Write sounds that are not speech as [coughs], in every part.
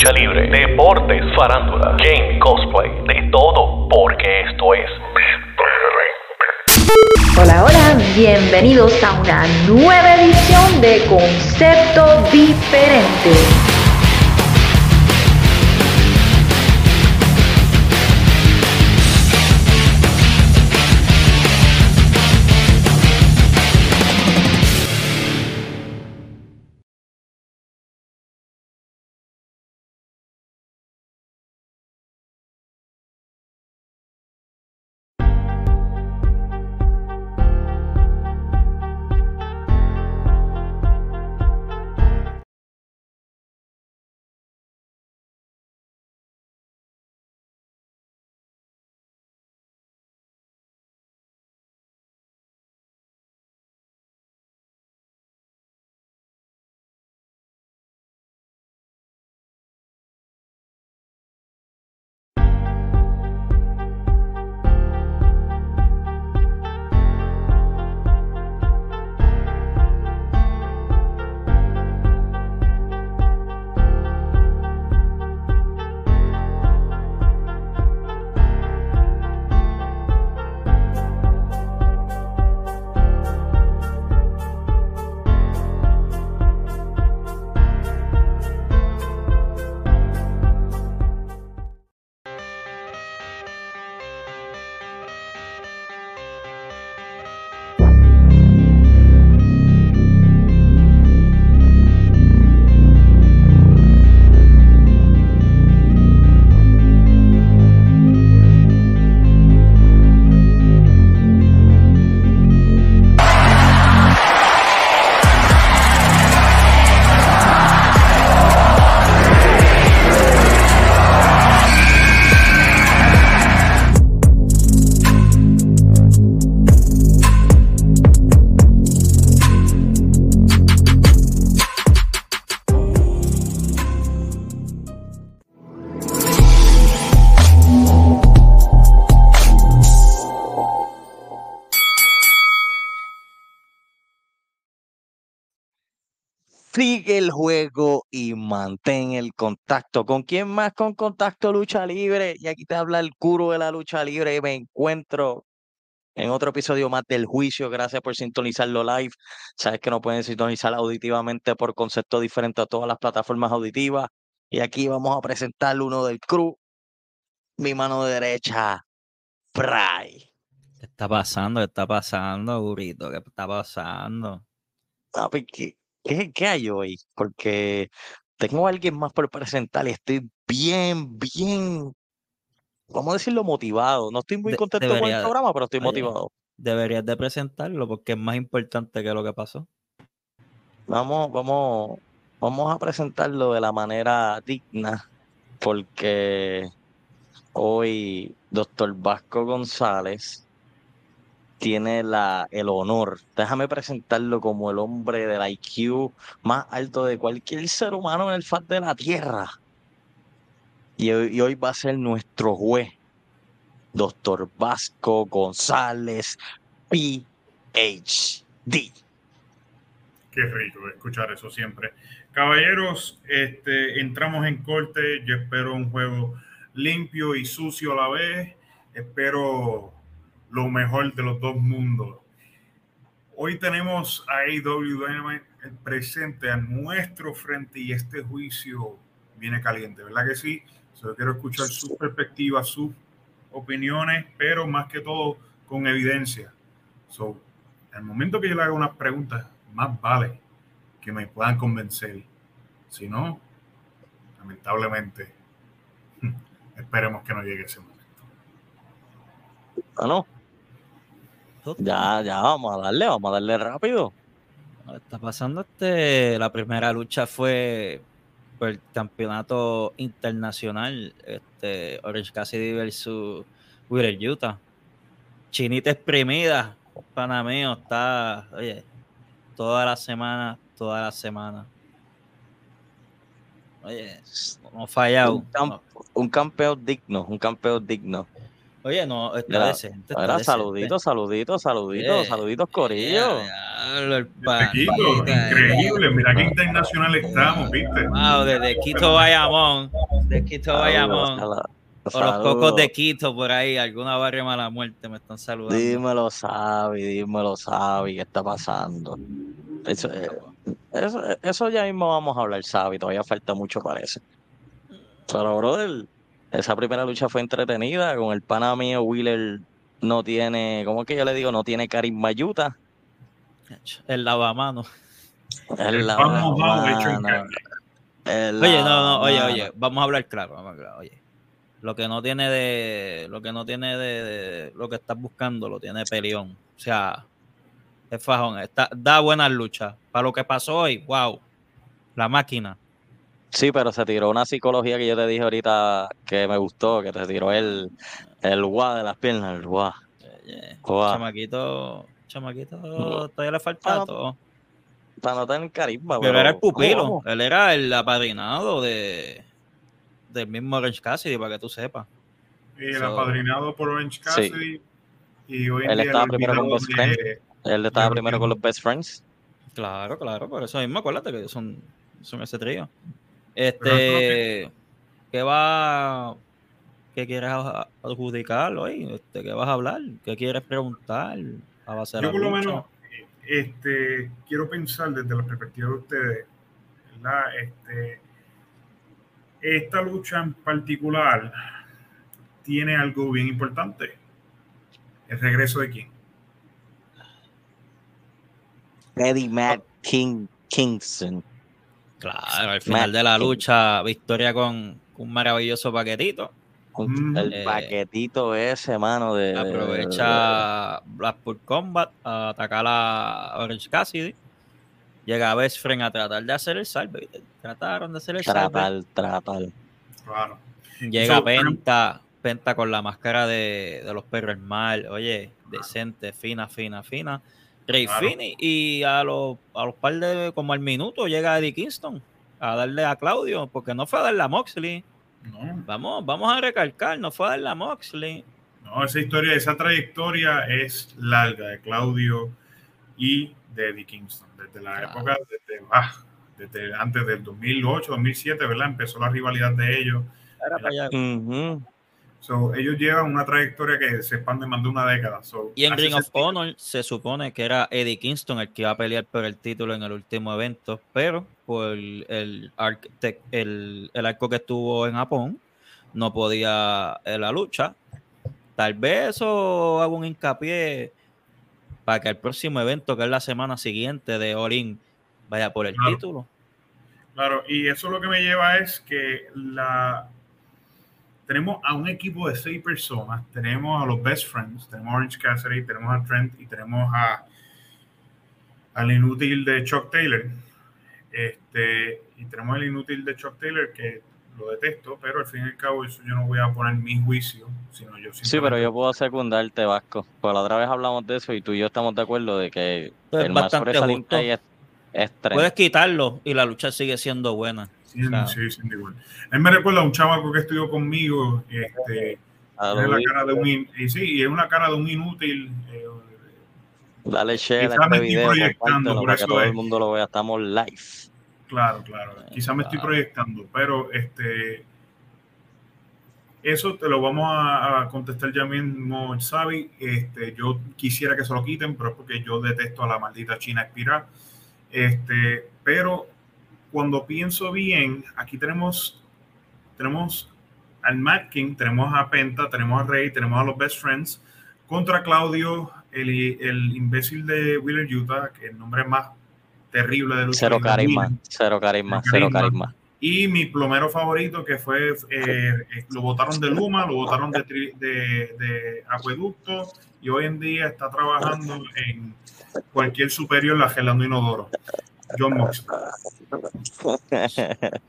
lucha libre, deportes, farándula, game, cosplay, de todo, porque esto es Hola, hola, bienvenidos a una nueva edición de Concepto Diferente. Sigue el juego y mantén el contacto. ¿Con quién más? Con Contacto Lucha Libre. Y aquí te habla el curo de la lucha libre. Y me encuentro en otro episodio más del juicio. Gracias por sintonizarlo live. Sabes que no pueden sintonizar auditivamente por concepto diferente a todas las plataformas auditivas. Y aquí vamos a presentar uno del crew. Mi mano derecha, Fry. ¿Qué está pasando? ¿Qué está pasando, Burrito? ¿Qué está pasando? Papi, ¿qué, qué, qué hay hoy? Porque tengo a alguien más por presentar y estoy bien, bien, vamos a decirlo, motivado. No estoy muy contento con el programa, pero estoy motivado. Deberías de presentarlo porque es más importante que lo que pasó. Vamos, vamos, vamos a presentarlo de la manera digna, porque hoy Doctor Vasco González tiene la, el honor, déjame presentarlo como el hombre del IQ más alto de cualquier ser humano en el faz de la Tierra. Y hoy, y hoy va a ser nuestro juez, Doctor Vasco González, PhD. Qué rico escuchar eso siempre. Caballeros, este, entramos en corte. Yo espero un juego limpio y sucio a la vez. Espero lo mejor de los dos mundos. Hoy tenemos a AEW presente a nuestro frente y este juicio viene caliente, ¿verdad que sí? Solo quiero escuchar sus perspectivas, sus opiniones, pero más que todo con evidencia. So, al momento que yo le haga unas preguntas, más vale que me puedan convencer. Si no, lamentablemente, [laughs] esperemos que no llegue ese momento. Ah, no, ya, ya, vamos a darle, vamos a darle rápido. Está pasando este, la primera lucha fue por el campeonato internacional, este, Orange Cassidy versus Wheeler Utah. Chinita exprimida, pana mío, está, oye, toda la semana, toda la semana. Oye, no fallado. Un campeón digno, un campeón digno. Oye, no, está Era- decente. está decente. saluditos, saluditos, saluditos, Eh, saluditos, corillo. Pa- Kiko, pa- increíble. Mira qué internacional estamos, ¿viste? Wow, desde Quito Bayamón, de Quito Bayamón, Saludos, o saludos. los cocos de Quito por ahí, alguna barrio mala muerte me están saludando. Dímelo, Sabi, dímelo, Sabi, ¿qué está pasando? Eso, eh, eso, eso ya mismo vamos a hablar, Sabi, todavía falta mucho para eso. Pero, brother, esa primera lucha fue entretenida, con el pana mío, Wheeler no tiene, ¿cómo es que yo le digo? No tiene carisma yuta. El lavamano. Es la pan mojado hecho en mano, carne. es la Oye, no, no, oye, oye, vamos a hablar claro, vamos a hablar, oye. Lo que no tiene de, lo que no tiene de, de- lo que estás buscando, lo tiene Peleón. O sea, es fajón, está, da buenas luchas. Para lo que pasó hoy, wow, la máquina. Sí, pero se tiró una psicología que yo te dije ahorita que me gustó, que te tiró el, el guá de las piernas, el guá. Chamaquito, chamaquito, todavía le falta todo. Para no tener carisma, Pero era el ¿cómo, pupilo, cómo? él era el apadrinado de del mismo Orange Cassidy, para que tú sepas. Y el So- apadrinado por Orange Cassidy. Y hoy en Él día estaba primero con Best Friend. de- Él estaba primero con los best friends. Claro, claro, por eso mismo, acuérdate que son, son ese trío. Este, ¿qué va? ¿Qué quieres a- adjudicar hoy? Este, ¿Qué vas a hablar? ¿Qué quieres preguntar? A base de Yo por lo lucha? menos este, quiero pensar desde la perspectiva de ustedes, ¿verdad? Este, esta lucha en particular tiene algo bien importante. El regreso de quién? Eddie Matt King Kingston. Claro, al final de la King. lucha, victoria con, con un maravilloso paquetito. Mm. El Eh, paquetito ese, mano, de... Aprovecha Blackpool Combat a atacar a Orange Cassidy. Llega Best Friend a tratar de hacer el salve. Trataron de hacer el salve. Tratar, tratar. Claro. Llega So, Penta, Penta con la máscara de, de los perros mal, oye, decente, fina, fina, fina. Rey Claro. Fini y a los, a los par de, como al minuto, llega Eddie Kingston a darle a Claudio, porque no fue a darle a Moxley. No, Vamos, vamos a recalcar, no fue a darle a Moxley. no, esa historia, esa trayectoria es larga de Claudio y de Eddie Kingston. Desde la Claro. época, desde, ah, desde antes del 2008, 2007, ¿verdad? Empezó la rivalidad de ellos. Era para allá. So, ellos llevan una trayectoria que se expande más de una década. So, Y en Ring of sentido. Honor se supone que era Eddie Kingston el que iba a pelear por el título en el último evento, pero por el, el, el arco que estuvo en Japón, no podía en la lucha. Tal vez eso hago un hincapié para que el próximo evento, que es la semana siguiente de All In, vaya por el Claro. título. Claro, y eso lo que me lleva es que la tenemos a un equipo de seis personas, tenemos a los best friends, tenemos a Orange Cassidy, tenemos a Trent y tenemos a al inútil de Chuck Taylor. Este, y tenemos el inútil de Chuck Taylor que lo detesto, pero al fin y al cabo eso yo no voy a poner mi juicio, sino yo Sí, pero yo puedo secundarte, Vasco. Pues la otra vez hablamos de eso y tú y yo estamos de acuerdo de que Es el más sobresaliente es, es Trent. Puedes quitarlo y la lucha sigue siendo buena. Claro. sí. Él me recuerda a un chavaco que estudió conmigo, este, A Tiene lo la cara de un in- y sí, y es una cara de un inútil. eh, Dale share a este estoy video, proyectando, para que eso todo es. el mundo lo vea. Estamos live. claro, claro. Quizá me estoy Claro. proyectando, pero este eso te lo vamos a, a contestar ya mismo, Xavi. Este, yo quisiera que se lo quiten, pero es porque yo detesto a la maldita China espiral. Este, pero cuando pienso bien, aquí tenemos tenemos al Matt King, tenemos a Penta, tenemos a Rey, tenemos a los Best Friends contra Claudio, el, el imbécil de Wheeler Utah, que el nombre más terrible de lucha Cero carisma, Wheeler. cero carisma, Cero carisma. Y mi plomero favorito, que fue, eh, eh, lo votaron de Luma, lo votaron de, de, de Acueducto, y hoy en día está trabajando en cualquier superior la gelando inodoro. John Moxley. [laughs]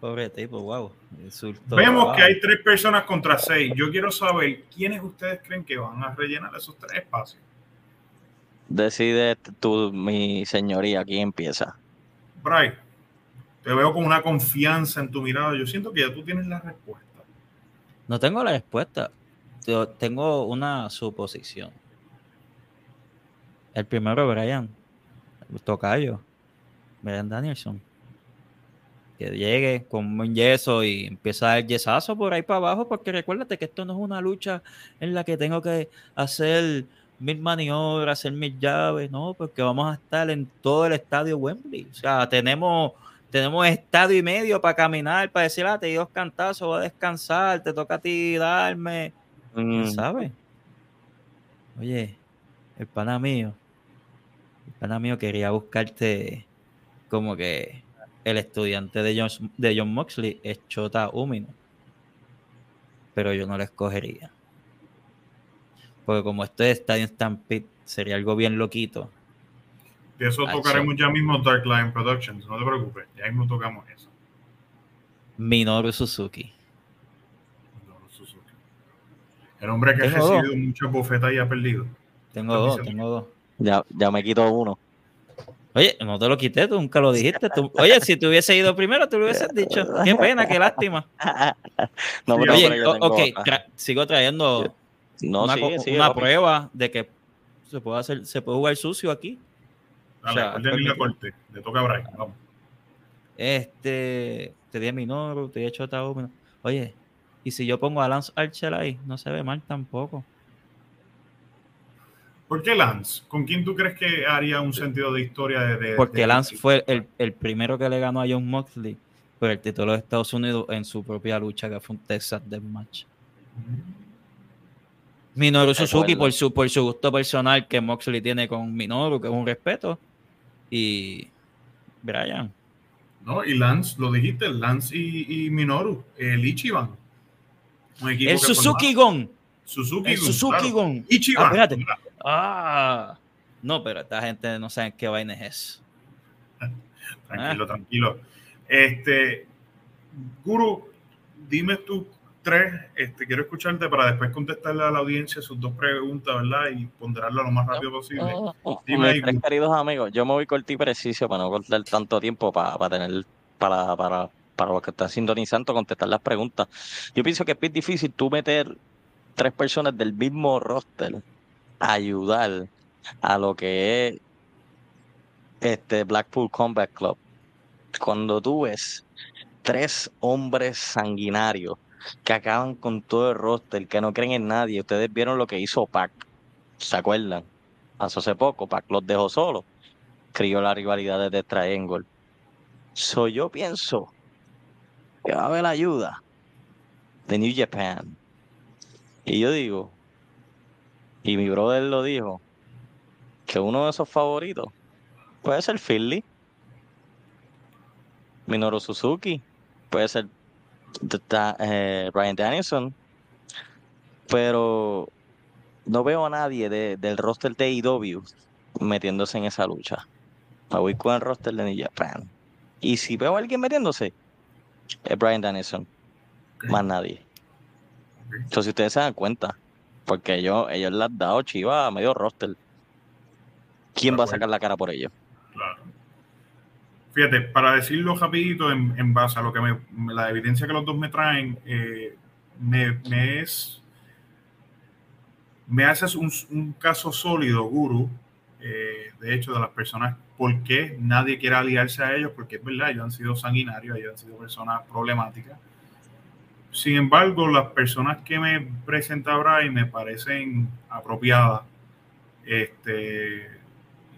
Pobre tipo, wow. Insulto. Vemos wow. que hay tres personas contra seis. Yo quiero saber quiénes ustedes creen que van a rellenar esos tres espacios. Decide tú, mi señoría, quién empieza. Bray, te veo con una confianza en tu mirada. Yo siento que ya tú tienes la respuesta. No tengo la respuesta. yo tengo una suposición. El primero, Brian, Tocayo, Brian Danielson. Que llegue con un yeso y empieza el yesazo por ahí para abajo, porque recuérdate que esto no es una lucha en la que tengo que hacer mil maniobras, hacer mil llaves, no, porque vamos a estar en todo el estadio Wembley. O sea, tenemos, tenemos estadio y medio para caminar, para decir, ah, te di dos cantazos, voy a descansar, te toca a ti darme. Mm, ¿Sabes? Oye, el pana mío, el pana mío quería buscarte como que el estudiante de John, de John Moxley es Chota Umino. Pero yo no lo escogería. Porque como esto es Estadio Stampede, sería algo bien loquito. De eso tocaremos ya mismo Dark Line Productions, no te preocupes, ya mismo tocamos eso. Minoru Suzuki. Minoru Suzuki. El hombre que ha Tengo dos. recibido muchas bofetas y ha perdido. Tengo dos, diciendo- tengo dos. Ya, ya me quito uno. Oye, no te lo quité, tú nunca lo dijiste. tú- Oye, si te hubiese ido primero, te lo hubieses [laughs] dicho. Qué pena, qué lástima. no, pero, Oye, pero yo o- tengo ok, tra- sigo trayendo no, una, sigue, co- sigue, una papi. prueba de que se puede hacer, se puede jugar sucio aquí. Dale, O sea, la permitido. corte. Le toca a Brian. Vamos. Este, te di a Minoru, te di a Chota. Oye, y si yo pongo a Lance Archer ahí, no se ve mal tampoco. ¿Por qué Lance? ¿Con quién tú crees que haría un sentido de historia de, de- Porque de- Lance fue el, el primero que le ganó a John Moxley por el título de Estados Unidos en su propia lucha, que fue un Texas Deathmatch. Minoru Suzuki por su, por su gusto personal que Moxley tiene con Minoru, que es un respeto. Y Brian. ¿No? Y Lance, lo dijiste, Lance y, y Minoru, el Ichiban. Un El Suzuki formaba- Gon. Suzuki Gun, Suzuki claro. Gon. Ichiban. Ah, espérate. Ah. No, pero esta gente no sabe qué vaina es eso. [laughs] Tranquilo, tranquilo. Este, Guru, dime tú tres, este, quiero escucharte para después contestarle a la audiencia sus dos preguntas, ¿verdad? Y ponderarlo lo más rápido posible. Dime ahí, Mis tres queridos amigos, yo me voy corto y preciso para no cortar tanto tiempo para, para tener, para, para, para los que están sintonizando, contestar las preguntas. Yo pienso que es bien difícil tú meter tres personas del mismo roster ayudar a lo que es este Blackpool Combat Club. Cuando tú ves tres hombres sanguinarios que acaban con todo el roster, que no creen en nadie, ustedes vieron lo que hizo Pac, ¿se acuerdan? Hace poco, Pac los dejó solos, crió la rivalidad de Triangle. So yo pienso que va a haber ayuda de New Japan. Y yo digo, y mi brother lo dijo, que uno de esos favoritos puede ser Philly, Minoru Suzuki, puede ser eh, Brian Danielson, pero no veo a nadie de- del roster de AEW metiéndose en esa lucha. Me voy con el roster de New Japan. Y si veo a alguien metiéndose, es Brian Danielson, más nadie. Entonces, si ustedes se dan cuenta, porque ellos, ellos le han dado chiva a medio roster. ¿Quién va a sacar la cara por ellos? Claro. Fíjate, para decirlo rapidito en, en base a lo que me, me- la evidencia que los dos me traen, eh, me, me es me haces un, un caso sólido, Guru, eh, de hecho, de las personas, por qué nadie quiere aliarse a ellos, porque es verdad, ellos han sido sanguinarios, ellos han sido personas problemáticas. Sin embargo, las personas que me presenta Brian me parecen apropiadas. Este,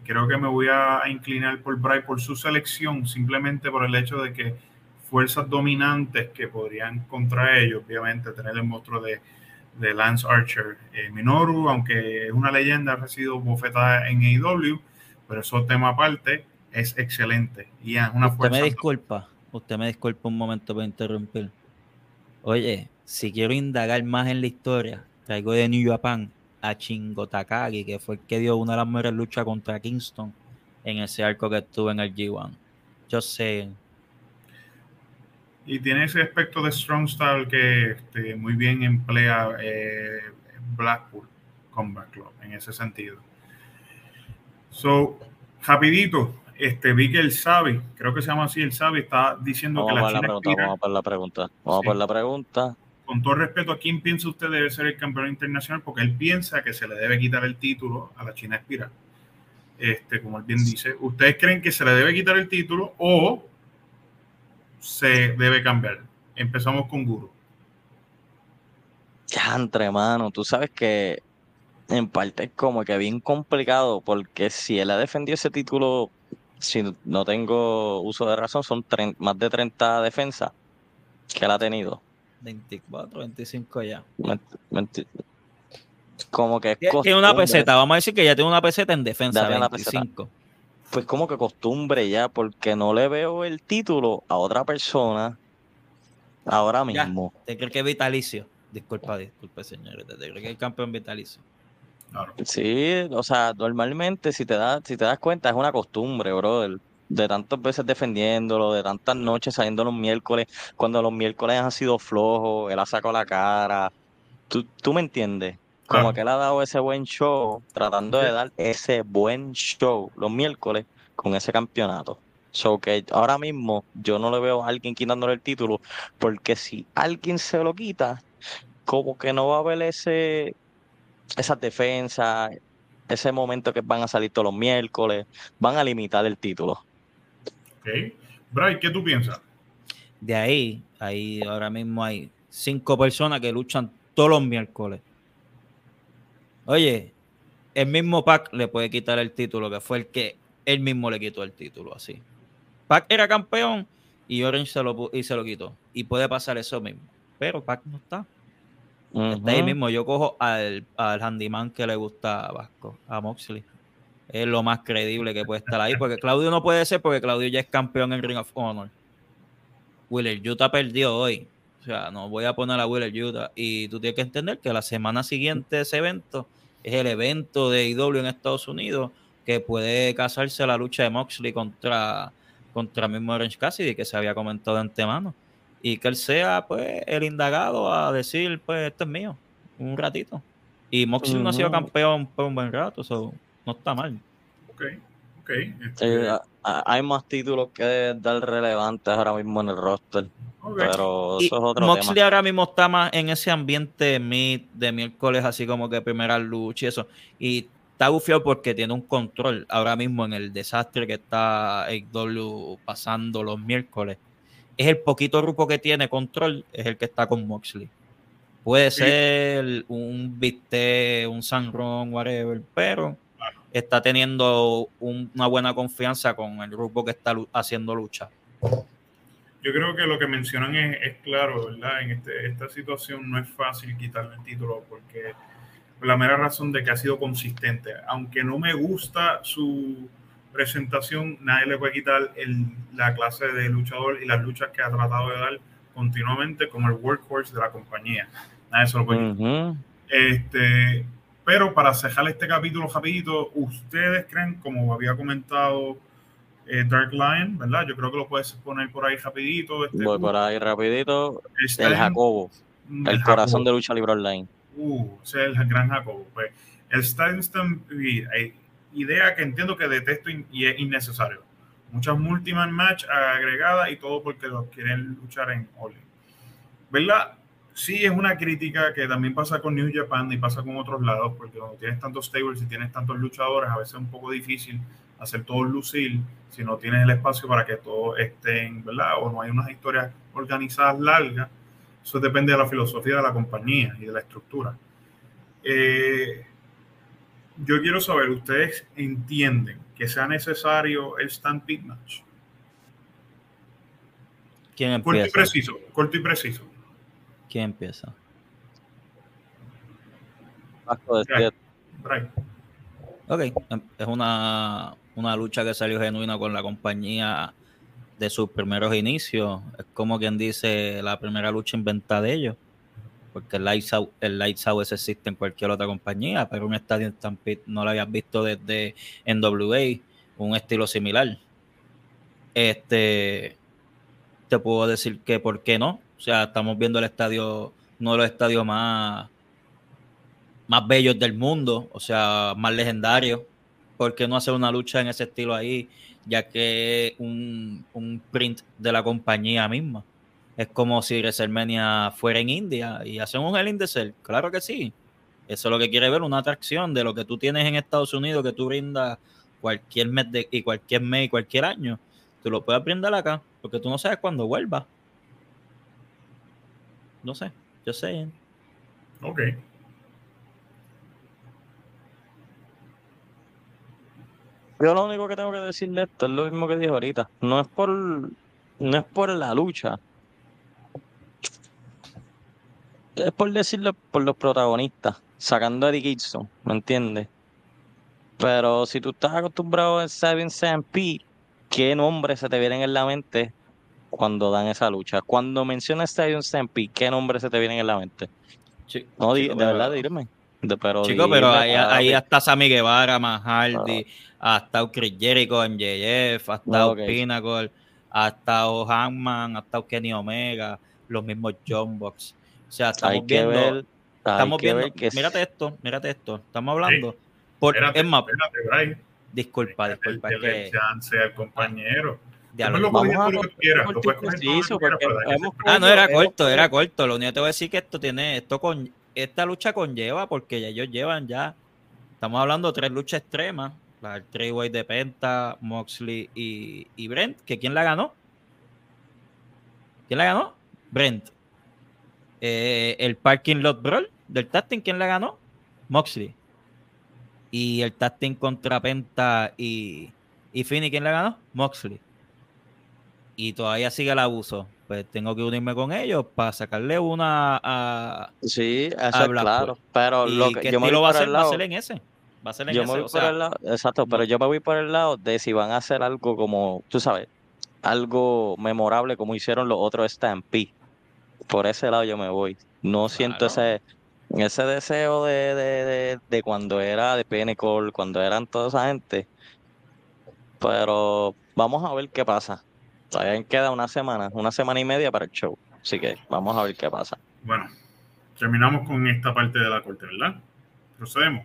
creo que me voy a inclinar por Bray por su selección, simplemente por el hecho de que fuerzas dominantes que podrían contra ellos, obviamente, tener el monstruo de, de Lance Archer. Eh, Minoru, aunque es una leyenda, ha recibido bofetada en AEW, pero eso es tema aparte, es excelente. Y es una Usted fuerza. me disculpa, usted me disculpa un momento para interrumpir. Oye, si quiero indagar más en la historia, traigo de New Japan a Chingo Takagi, que fue el que dio una de las mejores luchas contra Kingston en ese arco que estuvo en el G1. Yo sé, Y tiene ese aspecto de strong style que este, muy bien emplea eh, Blackpool Combat Club en ese sentido. So, rapidito, este, vi que el Sabi, creo que se llama así, el Sabi está diciendo Vamos que la la China pregunta, expira. vamos a por la pregunta. Vamos Sí. a por la pregunta. con todo respeto, ¿a quién piensa usted debe ser el campeón internacional? Porque él piensa que se le debe quitar el título a la China Espiral. Este, como él bien dice, ¿ustedes creen que se le debe quitar el título o se debe cambiar? Empezamos con Guru. Ya, entre mano, tú sabes que en parte es como que bien complicado porque si él ha defendido ese título, si no tengo uso de razón, son más de 30 defensas que él ha tenido. 24, 25 ya. como que Tiene una peseta, vamos a decir que ya tiene una peseta en defensa. 25. Pues como que costumbre ya, porque no le veo el título a otra persona ahora mismo. ¿Te crees que es vitalicio? Disculpa, disculpe, señores. ¿Te crees que es campeón vitalicio? Sí, o sea, normalmente si te das, si te das cuenta, es una costumbre, brother. De tantas veces defendiéndolo, de tantas noches saliendo los miércoles, cuando los miércoles han sido flojos, él ha sacado la cara. ¿Tú, tú me entiendes? Como que él ha dado ese buen show, tratando de dar ese buen show los miércoles con ese campeonato. So que ahora mismo yo no le veo a alguien quitándole el título, porque si alguien se lo quita, como que no va a haber ese, esas defensas, ese momento que van a salir todos los miércoles, van a limitar el título. Ok. Bray, ¿qué tú piensas? De ahí, ahí ahora mismo hay cinco personas que luchan todos los miércoles. Oye, el mismo Pac le puede quitar el título, que fue el que él mismo le quitó el título, así. Pac era campeón y Orange se lo, y se lo quitó. Y puede pasar eso mismo. Pero Pac no está. Está ahí mismo. Yo cojo al, al handyman que le gusta a Vasco, a Moxley. Es lo más creíble que puede estar ahí. Porque Claudio no puede ser porque Claudio ya es campeón en Ring of Honor. Willer Utah perdió hoy. O sea, no voy a poner a Willer Utah. Y tú tienes que entender que la semana siguiente ese evento es el evento de IW en Estados Unidos que puede casarse la lucha de Moxley contra, contra mismo Orange Cassidy que se había comentado de antemano y que él sea pues el indagado a decir pues esto es mío un ratito. Y Moxley no ha sido campeón por un buen rato eso no está mal. Ok ok este hay más títulos que dar relevantes ahora mismo en el roster pero eso es otro Moxley ahora mismo está más en ese ambiente mid de miércoles así como que primera lucha y eso. Y está bufiado porque tiene un control ahora mismo en el desastre que está AW pasando los miércoles es el poquito grupo que tiene control, es el que está con Moxley. Puede ser un Viste, un Sanron, whatever, pero está teniendo una buena confianza con el grupo que está haciendo lucha. Yo creo que lo que mencionan es, claro, ¿verdad? En este, esta situación no es fácil quitarle el título porque la mera razón de que ha sido consistente. Aunque no me gusta su, presentación, nadie le puede quitar el, la clase de luchador y las luchas que ha tratado de dar continuamente como el workhorse de la compañía. Nadie se lo puede quitar. este, pero para cerrar este capítulo rapidito, ¿ustedes creen, como había comentado eh, Dark Lion, verdad? Yo creo que lo puedes poner por ahí rapidito. Este, Voy por ahí rapidito. el Jacobo. El, corazón de lucha libre online. Uh, ese es el gran Jacobo. Pues, el Stampede, idea que entiendo que detesto y es innecesario. Muchas multiman match agregadas y todo porque los quieren luchar en All ¿Verdad? Sí, es una crítica que también pasa con New Japan y pasa con otros lados, porque cuando tienes tantos stables y tienes tantos luchadores, a veces es un poco difícil hacer todo lucir si no tienes el espacio para que todos estén, ¿verdad? O no hay unas historias organizadas largas. Eso depende de la filosofía de la compañía y de la estructura. Eh, yo quiero saber, ¿ustedes entienden que sea necesario el Stampede Match? ¿Quién empieza? Corto y preciso, corto y preciso. ¿Quién empieza? Ok, em, es una, una lucha que salió genuina con la compañía de sus primeros inicios. Es como quien dice la primera lucha inventada de ellos porque el Lights Out, el existe en cualquier otra compañía, pero un estadio Stampede no lo habías visto desde NWA, un estilo similar. Este, te puedo decir que por qué no. O sea, estamos viendo el estadio, uno de los estadios más, más bellos del mundo, o sea, más legendarios. ¿Por qué no hacer una lucha en ese estilo ahí? Ya que un, un print de la compañía misma Es como si WrestleMania fuera en India y hacen un Hell in the Cell. Claro que sí. Eso es lo que quiere ver, una atracción de lo que tú tienes en Estados Unidos que tú brindas cualquier mes de, y cualquier mes y cualquier año. Tú lo puedes brindar acá, porque tú no sabes cuándo vuelva. No sé, yo sé. Ok. Yo lo único que tengo que decirle esto es lo mismo que dijo ahorita. No es por, no es por la lucha. Es por decirlo por los protagonistas, sacando a Eddie Gibson, ¿me entiendes? Pero si tú estás acostumbrado a Seven P, ¿qué nombre se te vienen en la mente cuando dan esa lucha? Cuando mencionas Seven P, ¿qué nombre se te vienen en la mente? No, chico, de pero- verdad, dime. De- pero Chico, pero ahí, hasta Sammy Guevara, Matt Hardy, ha estado Chris Jericho en JF, ha estado Ok. Pinnacle, ha estado Hangman, ha estado Kenny Omega, los mismos John Box. O sea, estamos hay que viendo, ver, hay estamos que viendo, ver que mírate esto, mírate esto, estamos hablando. por, Espérate, es más, espérate, disculpa, disculpa, que chance al compañero. lo Vamos a Ah, no, era Hemos- corto, era corto. Lo único que te voy a decir que esto tiene, esto con, esta lucha conlleva, porque ya ellos llevan ya, estamos hablando de tres luchas extremas, la del three-way de Penta, Moxley y, y Brent, que quién la ganó? ¿Quién la ganó? Brent. Eh, el Parking Lot Brawl del Tasting, ¿quién la ganó? Moxley. Y el Tasting contra Penta y, y Fini, ¿quién la ganó? Moxley y todavía sigue el abuso, pues tengo que unirme con ellos para sacarle una a. Sí, eso a es claro. Pero ¿Y lo que yo me estilo voy va a el Va a ser en ese. Va a ser en yo me ese. voy O por sea, el lado, exacto, pero yo me voy por el lado de si van a hacer algo como, tú sabes, algo memorable como hicieron los otros Stampede. Por ese lado yo me voy. No siento Claro. ese, ese deseo de, de, de, de cuando era de Pinnacle, cuando eran toda esa gente. Pero vamos a ver qué pasa. Todavía queda una semana, una semana y media para el show. Así que vamos a ver qué pasa. Bueno, terminamos con esta parte de la corte, ¿verdad? Procedemos.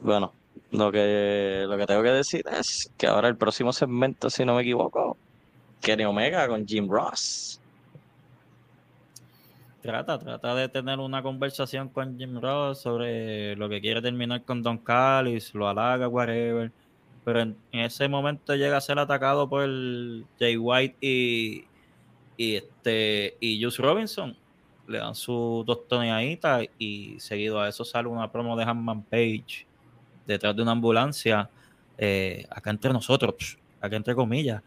Bueno, lo que, lo que tengo que decir es que ahora el próximo segmento, si no me equivoco, Kenny Omega con Jim Ross. Trata, trata de tener una conversación con Jim Ross sobre lo que quiere terminar con Don Callis, lo halaga, whatever. Pero en, ese momento llega a ser atacado por Jay White y, y este y Juice Robinson. Le dan sus dos toneaditas y seguido a eso sale una promo de Hanman Page detrás de una ambulancia. eh, acá entre nosotros, acá entre comillas,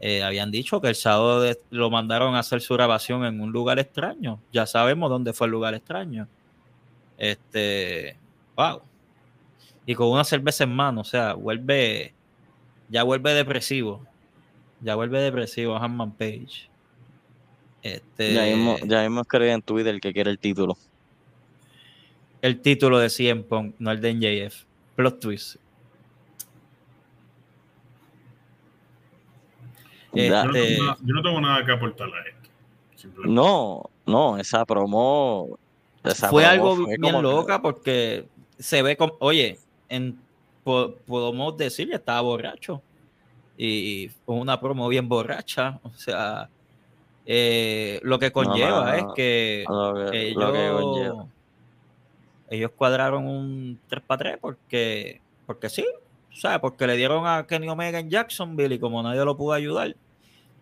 eh, habían dicho que el sábado de- lo mandaron a hacer su grabación en un lugar extraño. Ya sabemos dónde fue el lugar extraño. Este, wow. Y con una cerveza en mano, o sea, vuelve, ya vuelve depresivo. Ya vuelve depresivo Hanman Page. Este, Ya mismo, ya mismo escribí en Twitter que quiere el título. el título de CM Punk, no el de NJF. Plot twist. Ya. Yo no, tengo nada, yo no tengo nada que aportar a esto. No, no, esa promo. esa fue promo algo fue bien que- loca porque se ve como, oye, en, po- podemos decir que estaba borracho y fue una promo bien borracha, o sea, eh, lo que conlleva no, es no, que lo que- ellos, lo que conlleva. ellos cuadraron un 3 para 3 porque, porque sí, ¿sabes? Porque le dieron a Kenny Omega en Jacksonville y como nadie lo pudo ayudar,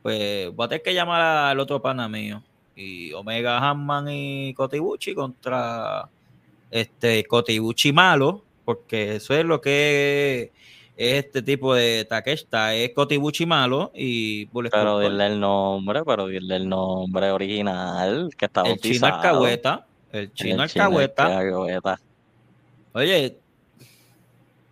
pues voy a tener que llamar al otro pana mío. Y Omega Hanman y Kotibuchi contra este Kotibuchi malo, porque eso es lo que es este tipo de Takeshita, es Kotibuchi malo y Bullet Pero Club dile el nombre, pero dile el nombre original que está el chino alcahueta, el chino El chino alcahueta. Oye,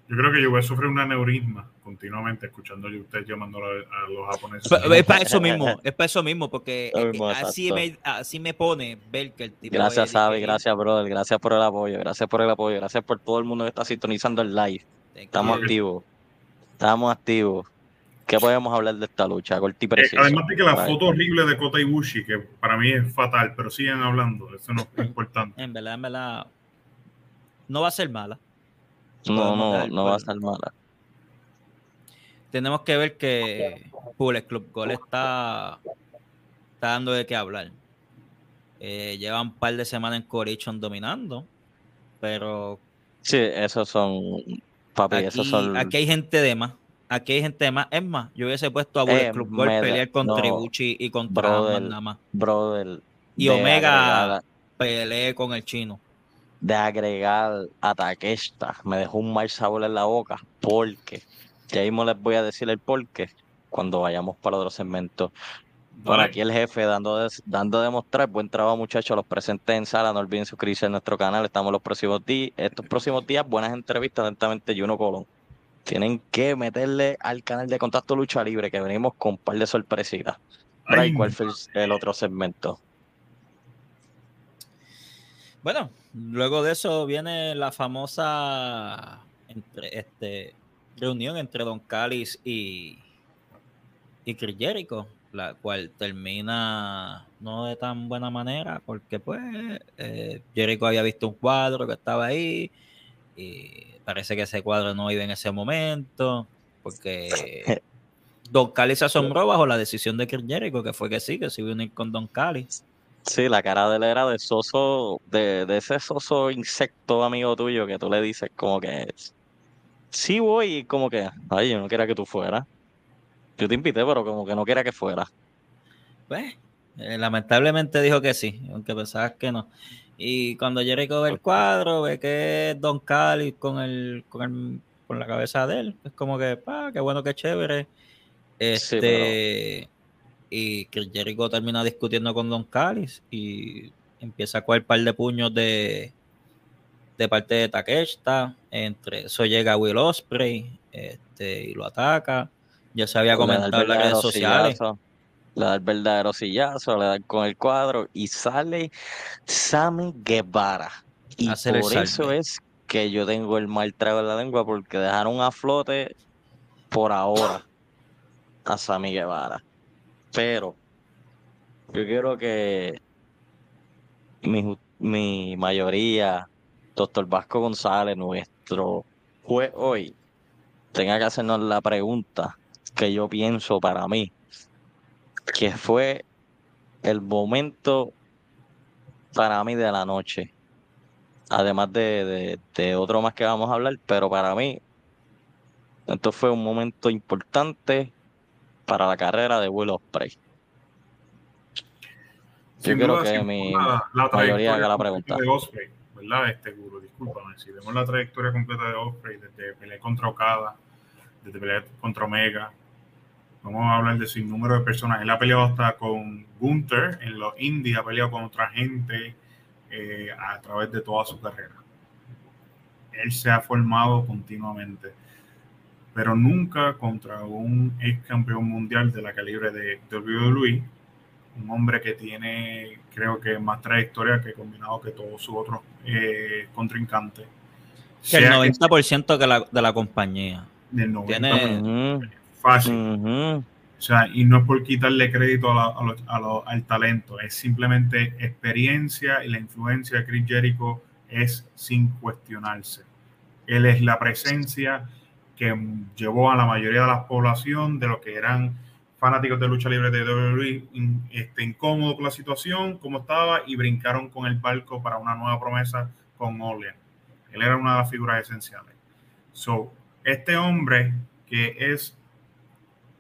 Yo creo que yo voy a sufrir un aneurisma continuamente escuchando a usted llamando a, a los japoneses. es para eso mismo, [laughs] es para eso mismo, porque mismo, así, me, así me pone ver que el tipo Gracias, Sabi, gracias, brother. Gracias por el apoyo, gracias por el apoyo, gracias por todo el mundo que está sintonizando el live. Estamos Sí. activos. Estamos activos. ¿Qué podemos hablar de esta lucha? Corto y Eh, preciso. además de que la foto horrible de Kota Ibushi, que para mí es fatal, pero sigan hablando, eso no es importante. [laughs] En verdad, en verdad, no va a ser mala. No, no, no va a estar mala. Tenemos que ver que Bullet Club Gold está está dando de qué hablar. Eh, llevan un par de semanas en Corichon dominando, pero Sí, esos son, papi, aquí, esos son... aquí hay gente de más. Aquí hay gente de más. Es más, yo hubiese puesto a Bullet Eh, Club da- pelear con no, Tribuchi y contra brother, nada más. brother. Y Omega pelee con el chino. de agregar a Takeshita me dejó un mal sabor en la boca porque ya mismo les voy a decir el porqué cuando vayamos para otro segmento. Bueno, Vale. aquí el jefe dando de, dando de mostrar buen trabajo muchachos, los presentes en sala, no olviden suscribirse a nuestro canal, estamos los próximos días, estos próximos días, buenas entrevistas, atentamente Juno Colón. Tienen que meterle al canal de Contacto Lucha Libre que venimos con un par de sorpresitas. Bray, Ay, ¿cuál fue el- el otro segmento? Bueno, luego de eso viene la famosa entre, este, reunión entre Don Callis y, y Chris Jericho, la cual termina no de tan buena manera, porque pues eh, Jericho había visto un cuadro que estaba ahí y parece que ese cuadro no iba en ese momento, porque [laughs] Don Callis se asombró bajo la decisión de Chris Jericho, que fue que sí, que se iba a unir con Don Callis. Sí, la cara de él era de soso, de, de ese soso insecto amigo tuyo que tú le dices como que sí voy y como que, ay, yo no quería que tú fueras. Yo te invité, pero como que no quería que fuera. Pues, eh, lamentablemente dijo que sí, aunque pensabas que no. Y cuando Jericho ve el cuadro, ve que es Don Cali con el, con el, con la cabeza de él. Es como que, pa, qué bueno, qué chévere. Sí, Este, y que Jericho termina discutiendo con Don Callis y empieza a coger par de puños de, de parte de Takeshita. Entre eso llega Will Osprey este, y lo ataca. Ya se había comentado en las redes sociales. sillazo, Le da el verdadero sillazo, le da con el cuadro y sale Sammy Guevara. Y Hacer por eso es que yo tengo el mal trago en la lengua porque dejaron a flote por ahora a Sammy Guevara. Pero yo quiero que mi, mi mayoría, Doctor Vasco González, nuestro juez hoy, tenga que hacernos la pregunta que yo pienso para mí, que fue el momento para mí de la noche. Además de, de, de otro más que vamos a hablar, pero para mí, esto fue un momento importante para la carrera de Will Ospreay. Yo creo que mi la mayoría haga la pregunta. de ¿verdad? Este guru, discúlpame, si vemos la trayectoria completa de Osprey, desde pelear contra Okada, desde pelear contra Omega, vamos a hablar de sin número de personas. Él ha peleado hasta con Gunther en los indies, ha peleado con otra gente eh, a través de toda su carrera. Él se ha formado continuamente, pero nunca contra un ex campeón mundial de la calibre de WWE un hombre que tiene, creo que más trayectoria que combinado que todos sus otros eh, contrincantes. Que el Sea 90% que la, de la compañía. del 90 tiene- Ujú, fácil. ujú. O sea, y no es por quitarle crédito a la- a lo- a lo- al talento, es simplemente experiencia y la influencia de Chris Jericho es sin cuestionarse. Él es la presencia que llevó a la mayoría de la población de lo que eran fanáticos de lucha libre de WWE in- este, incómodo con la situación, como estaba, y brincaron con el barco para una nueva promesa con Olean. Él era una de las figuras esenciales. So, este hombre que es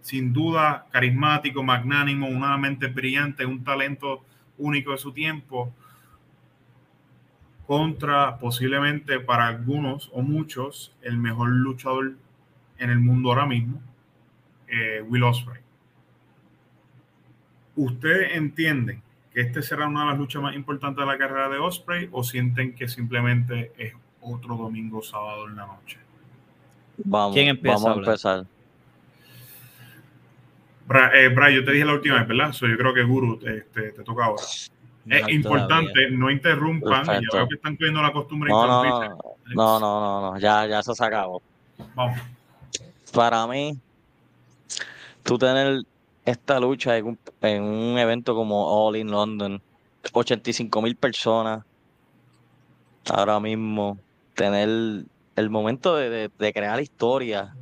sin duda carismático, magnánimo, una mente brillante, un talento único de su tiempo, contra posiblemente para algunos o muchos el mejor luchador en el mundo ahora mismo, eh, Will Ospreay. ¿Ustedes entienden que este será una de las luchas más importantes de la carrera de Osprey o sienten que simplemente es otro domingo o sábado en la noche? Vamos, ¿Quién empieza vamos a empezar. Bra, eh, Bra, yo te dije la última vez, ¿verdad? So, yo creo que Guru este, te toca ahora. No, Es importante, no interrumpan. Ya veo que están cogiendo la costumbre de No, no, no, no, no, no, ya, ya eso se acabó. Vamos. Para mí, tú tener esta lucha en un, en un evento como All in London, 85 mil personas, ahora mismo, tener el momento de, de- de crear historia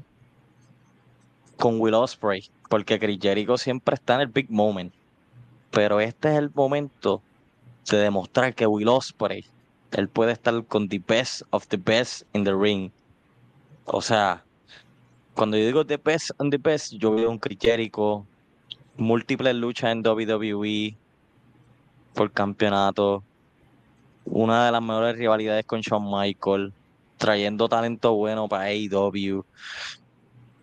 con Will Ospreay, porque Chris siempre está en el big moment. Pero este es el momento de demostrar que Will Ospreay, él puede estar con the best of the best in the ring. O sea, cuando yo digo the best and the best, yo veo un Chris múltiples luchas en WWE por campeonato, una de las mejores rivalidades con Shawn Michael, trayendo talento bueno para AEW,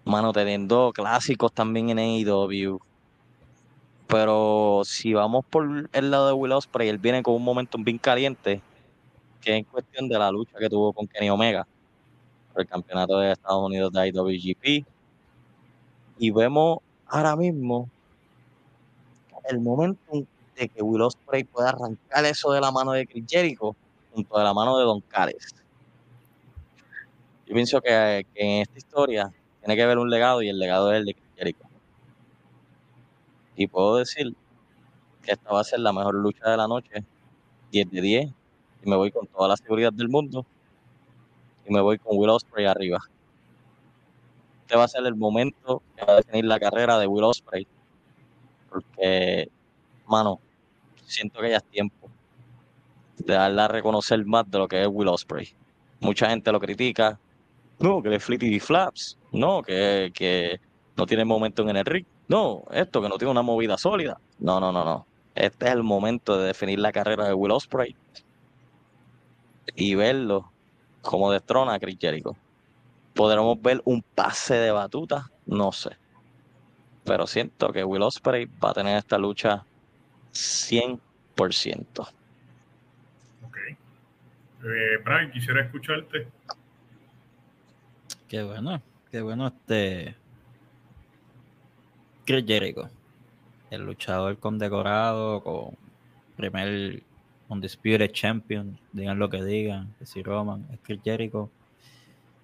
mano, teniendo clásicos también en AEW. Pero si vamos por el lado de Will Ospreay, él viene con un momento bien caliente, que es en cuestión de la lucha que tuvo con Kenny Omega por el campeonato de Estados Unidos de IWGP. Y vemos ahora mismo el momento de que Will Ospreay pueda arrancar eso de la mano de Chris Jericho junto de la mano de Don Callis. Yo pienso que, en esta historia tiene que haber un legado y el legado es el de Chris Jericho. Y puedo decir que esta va a ser la mejor lucha de la noche, 10 de 10, y me voy con toda la seguridad del mundo, y me voy con Will Ospreay arriba. Este va a ser el momento que va a definir la carrera de Will Ospreay, porque, mano, siento que ya es tiempo de darle a reconocer más de lo que es Will Ospreay. Mucha gente lo critica, no, que le flitty flaps, no, que, que no tiene momento en el ring no, esto que no tiene una movida sólida. No, no, no, no. Este es el momento de definir la carrera de Will Ospreay y verlo como destrona a Chris Jericho. ¿Podremos ver un pase de batuta? No sé. Pero siento que Will Ospreay va a tener esta lucha 100%. Ok. Eh, Brian, quisiera escucharte. Qué bueno, qué bueno este Chris Jericho, el luchador condecorado con primer Undisputed Champion, digan lo que digan, que si Roman, es Chris Jericho.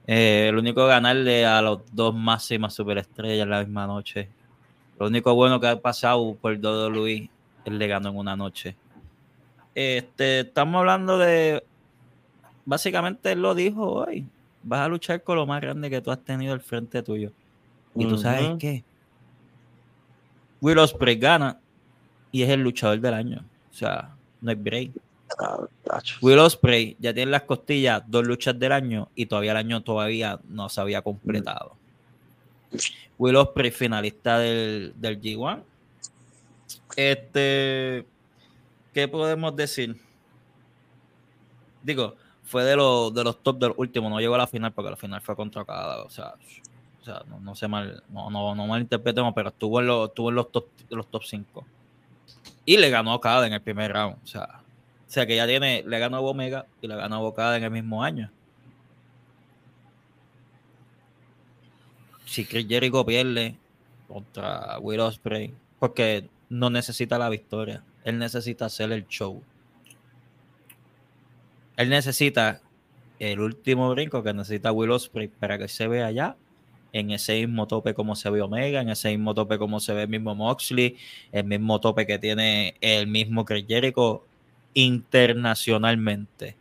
Eh, el único ganarle a los dos máximas superestrellas la misma noche. Lo único bueno que ha pasado por WWE, él le ganó en una noche. Este, estamos hablando de. Básicamente él lo dijo hoy. Vas a luchar con lo más grande que tú has tenido al frente tuyo. Y tú sabes qué. Will Ospreay gana y es el luchador del año. O sea, no hay break. Ah. Will Ospreay ya tiene las costillas dos luchas del año y todavía el año todavía no se había completado. Will Ospreay finalista del, del G1. Este, ¿qué podemos decir? Digo, fue de los de los top del último, no llegó a la final porque la final fue contra cada, o sea, o sea, no, no sé mal, no, no, no malinterpretemos, pero estuvo en los, estuvo en los top los top 5. Y le ganó a cada en el primer round. O sea, o sea que ya tiene, le ganó a Omega y le ganó a Bocada en el mismo año. Si Chris Jericho pierde contra Will Ospreay, porque no necesita la victoria, él necesita hacer el show. Él necesita el último brinco que necesita Will Ospreay para que se vea allá en ese mismo tope como se ve Omega, en ese mismo tope como se ve el mismo Moxley, el mismo tope que tiene el mismo Chris Jericho internacionalmente.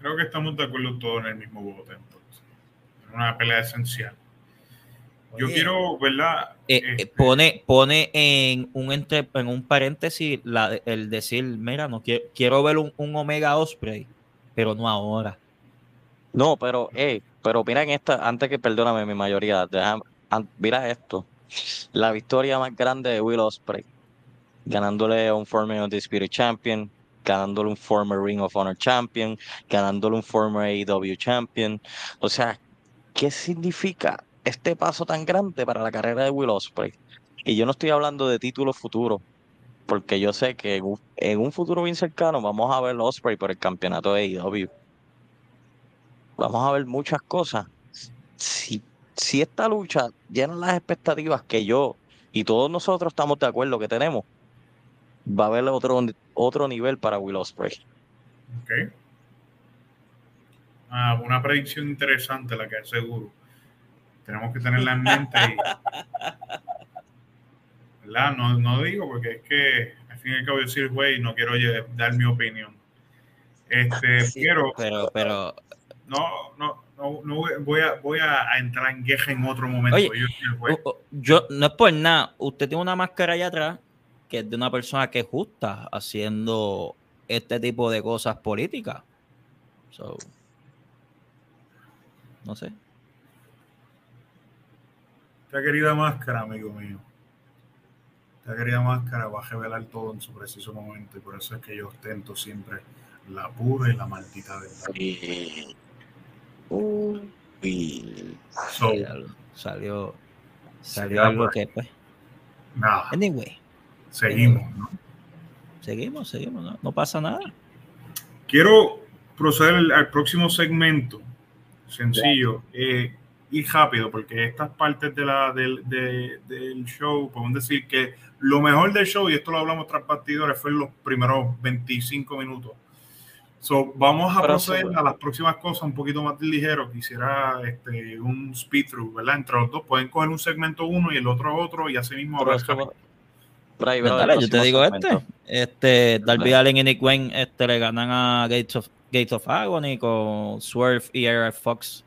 Creo que estamos de acuerdo todos en el mismo bote, una pelea esencial. Yo Oye, quiero, ¿verdad? eh, eh, Este, pone, pone en un entre, en un paréntesis la- el decir, mira, no quiero, quiero ver un, un Omega Osprey, pero no ahora. No, pero, eh, pero mira en esta, antes que perdóname mi mayoría, déjame- mira esto. La victoria más grande de Will Ospreay, ganándole a un former Undisputed Champion, ganándole un former Ring of Honor Champion, ganándole un former AEW Champion. O sea, ¿qué significa este paso tan grande para la carrera de Will Ospreay? Y yo no estoy hablando de títulos futuros, porque yo sé que en un, futuro bien cercano vamos a ver a Ospreay por el campeonato de AEW vamos a ver muchas cosas. Si, si esta lucha llena las expectativas que yo y todos nosotros estamos de acuerdo que tenemos, va a haber otro, otro nivel para Will Ospreay. ok. Ah, una predicción interesante la que es seguro. Tenemos que tenerla en mente y. ¿Verdad? No, no digo porque es que al fin y al cabo yo soy güey y no quiero dar mi opinión. Este, Sí, pero Pero, pero no, no, no, no voy- a, voy a entrar en queja en otro momento. Oye, Yo- Yo, no es por nada, usted tiene una máscara allá atrás que es de una persona que es justa haciendo este tipo de cosas políticas. So, no sé. Esta querida máscara, amigo mío. Esta querida máscara va a revelar todo en su preciso momento y por eso es que yo ostento siempre la pura y la maldita verdad. Uy. Uy. So, Salió, salió, algo que, pues. nada, Anyway, seguimos. ¿no? seguimos, seguimos, no, no pasa nada. Quiero proceder al próximo segmento. Sencillo. eh, y rápido, porque estas partes de la, del, de- del show, podemos decir que lo mejor del show, y esto lo hablamos tras partidores, fue en los primeros 25 minutos. So, vamos a Pero proceder a las próximas cosas un poquito más ligero. Quisiera este, un speed through, ¿verdad? Entre los dos pueden coger un segmento uno y el otro otro, y así mismo hablar dale, yo te digo segmento. este. Este, Darby. Allen y Nick Wayne este, le ganan a Gates of, Gates of Agony con Swerve y AR Fox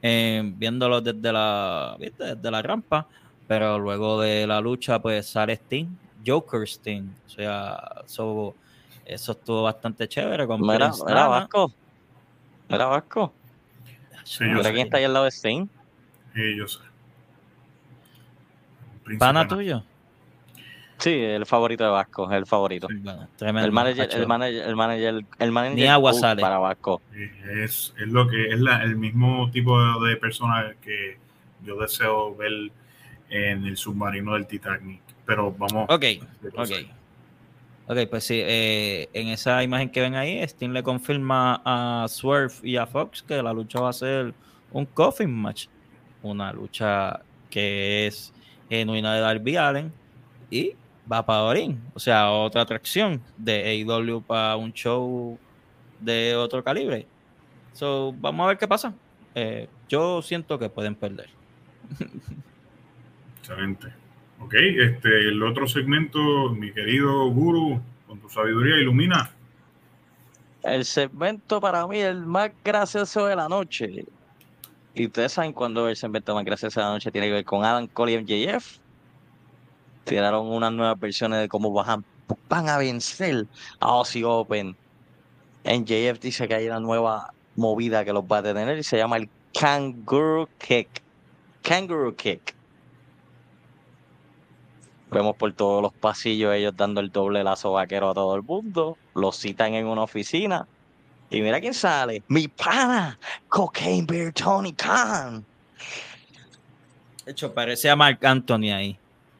eh, viéndolo desde la, ¿viste? desde la rampa. Pero luego de la lucha, pues sale Sting, Joker Sting. O sea, so- eso estuvo bastante chévere. Con Mira, mira. Vasco. Mira Vasco. Sí, Mira quién está ahí al lado de Sting. Sí, yo sé. ¿Pana tuyo? Sí, el favorito de Vasco, el favorito. Bueno, tremendo. El manager, el manager, el manager, el manager Ni agua coach sale. para Vasco. Es, es lo que es la- el mismo tipo de, de persona que yo deseo ver en el submarino del Titanic. Pero vamos. Ok, ok. Ok, pues sí, eh, en esa imagen que ven ahí, Sting le confirma a Swerve y a Fox que la lucha va a ser un coffin match. Una lucha que es genuina de Darby Allen y va para Orin. O sea, otra atracción de AEW para un show de otro calibre. So, vamos a ver qué pasa. Eh, yo siento que pueden perder. Excelente. Ok, este, el otro segmento, mi querido Guru, con tu sabiduría, ilumina. El segmento para mí el más gracioso de la noche. Y ustedes saben cuándo el segmento más gracioso de la noche tiene que ver con Adam Cole y MJF. Tiraron unas nuevas versiones de cómo van, van a vencer a Aussie Open. MJF dice que hay una nueva movida que los va a detener y se llama el Kangaroo Kick. Kangaroo Kick. Vemos por todos los pasillos ellos dando el doble lazo vaquero a todo el mundo. Los citan en una oficina. Y mira quién sale. Mi pana, Cocaine Bear Tony Khan. De hecho, parece a Mark Anthony ahí,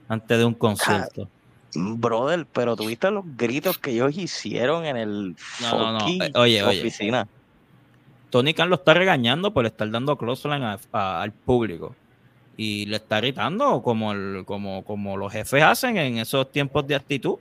antes de un concierto. Brother, pero tuviste los gritos que ellos hicieron en el No, no, no. fucking Eh, oye, oficina. Tony Khan lo está regañando por estar dando close line a- a- al público. Y le está gritando como, el- como, como los jefes hacen en esos tiempos de actitud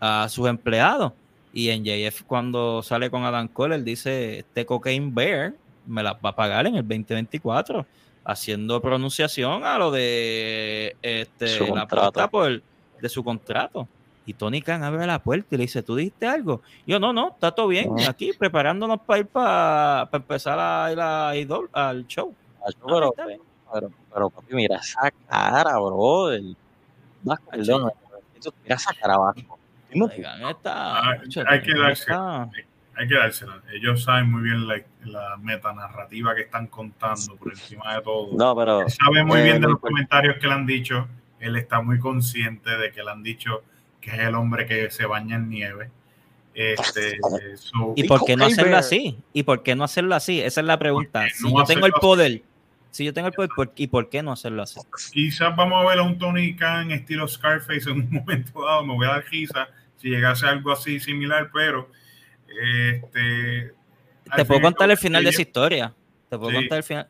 a sus empleados. Y en JF cuando sale con Adam Cole, él dice, este Cocaine Bear me la va a pagar en el 2024, haciendo pronunciación a lo de este, la apuesta por, de su contrato. Y Tony Khan abre la puerta y le dice, ¿tú dijiste algo? Y yo, no, no, está todo bien, No. aquí preparándonos para ir para empezar a ir a Idol- al show. Pero, está. pero, pero, papi, mira esa cara, brother. Vasco, perdón, Mira esa cara, Vasco. Ah, macho, hay que darse. Hay que dársela. Ellos saben muy bien la, la metanarrativa que están contando por encima de todo. No, pero Él sabe muy eh, bien de no los comentarios que le han dicho. Él está muy consciente de que le han dicho que es el hombre que se baña en nieve. Este, so- ¿Y por qué no hacerlo así? ¿Y por qué no hacerlo así? Esa es la pregunta. Si no yo tengo el así. poder, si yo tengo el poder, ¿por- ¿y por qué no hacerlo así? quizás vamos a ver a un Tony Khan estilo Scarface en un [laughs] momento dado. Me voy a dar risa si llegase algo así similar, pero este. Te puedo contar el final de esa historia. Te puedo Sí. contar el final.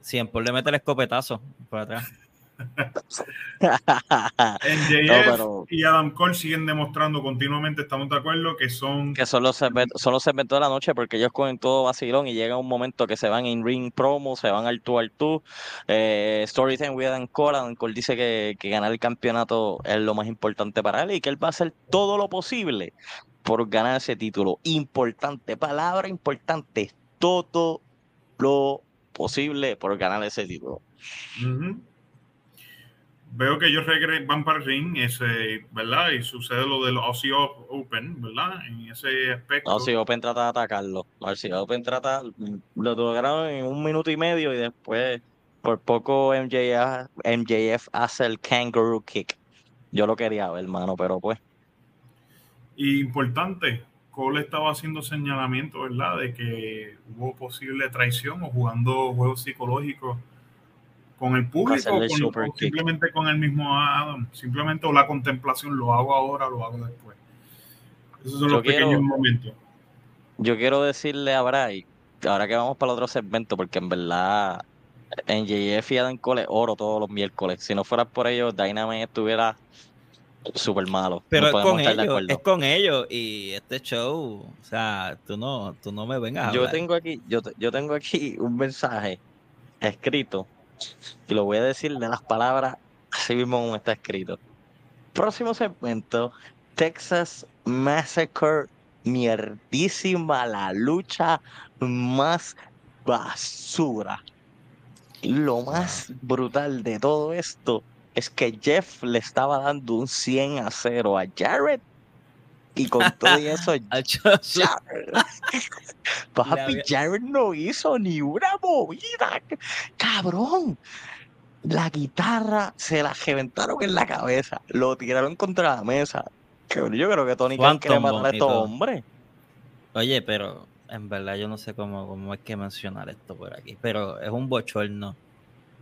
Siempre le mete el escopetazo por atrás. [laughs] MJF No, pero- y Adam Cole siguen demostrando continuamente, estamos de acuerdo, que son que son los, segmentos, son los segmentos de la noche porque ellos cogen todo vacilón y llega un momento que se van en ring promo, se van al tú al tú. Eh, Storytime with Adam Cole. Adam Cole dice que, que ganar el campeonato es lo más importante para él y que él va a hacer todo lo posible por ganar ese título. Importante, palabra importante, todo lo posible por ganar ese título. Veo que ellos van para el ring, ese, ¿verdad? Y sucede lo del Aussie Open, ¿verdad? En ese aspecto. Si Open trata de atacarlo. A ver si Open trata, lo lograron en un minuto y medio y después por poco MJF, MJF hace el kangaroo kick. Yo lo quería ver, hermano, pero pues. Y importante, Cole estaba haciendo señalamiento, ¿verdad? De que hubo posible traición o jugando juegos psicológicos con el público o con- simplemente con el mismo Adam. Simplemente o la contemplación, lo hago ahora, lo hago después. Esos son Yo los pequeños quiero- momentos. Yo quiero decirle a Bray, ahora que vamos para el otro segmento, porque en verdad en JF y Adam Cole oro todos los miércoles. Si no fuera por ellos, Dynamite estuviera súper malo. Pero No es con ellos, es con ellos. Y este show, o sea, tú no, tú no me vengas a Yo hablar. tengo aquí, yo, yo tengo aquí un mensaje escrito y lo voy a decir de las palabras así mismo como está escrito. Próximo segmento, Texas Massacre, mierdísima la lucha más basura. Lo más brutal de todo esto es que Jeff le estaba dando un 100 a 0 a Jared y con todo y eso [laughs] Jared. Papi, Jared no hizo ni una movida. Cabrón. La guitarra se la reventaron en la cabeza. Lo tiraron contra la mesa. Cabrón, Yo creo que Tony Khan quiere matar a estos hombres. Oye, pero en verdad yo no sé cómo, cómo hay que mencionar esto por aquí, pero es un bochorno.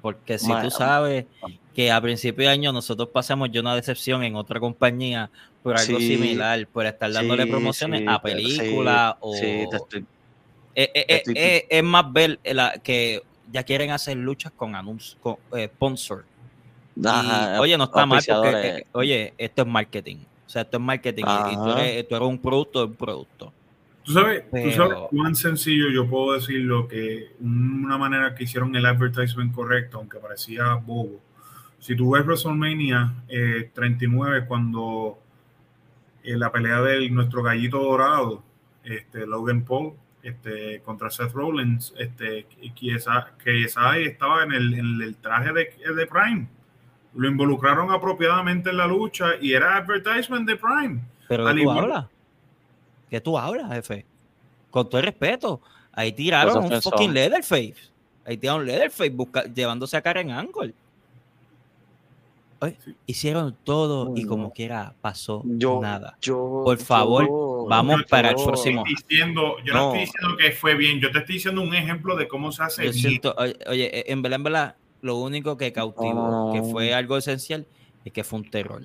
Porque si tú sabes que a principio de año nosotros pasamos ya una decepción en otra compañía por algo Sí, similar, por estar dándole Sí, promociones sí, a películas o... Sí, te estoy- Eh, eh, estoy- eh, es más ver la, que ya quieren hacer luchas con anuncios, con sponsor. Y, oye, no está mal porque, oye, esto es marketing. O sea, esto es marketing y- y, tú, eres, tú eres un producto, un producto. ¿Tú sabes, tú Pero- sabes cuán sencillo yo puedo decirlo que una manera que hicieron el advertisement correcto, aunque parecía bobo. Si tú ves WrestleMania eh, 39, cuando eh, la pelea de nuestro gallito dorado, este, Logan Paul, este, contra Seth Rollins, este, que esa- estaba en el, en el traje de, de Prime. Lo involucraron apropiadamente en la lucha y era advertisement de Prime. Pero Al ¿qué tú igual-? ¿Qué tú hablas, jefe? Con todo el respeto. Ahí tiraron Pues un fucking. Leatherface. Ahí tiraron Leatherface busca- llevándose a Karen Angle. Oye, Sí. Hicieron todo y No. como quiera pasó Yo, nada. yo, Por favor, yo- vamos Yo- para el yo- próximo. estoy diciendo, yo no. No. estoy diciendo que fue bien, yo te estoy diciendo un ejemplo de cómo se hace Yo bien. siento, oye, oye, en verdad, en verdad, lo único que cautivó, que fue algo esencial, es que fue un terror.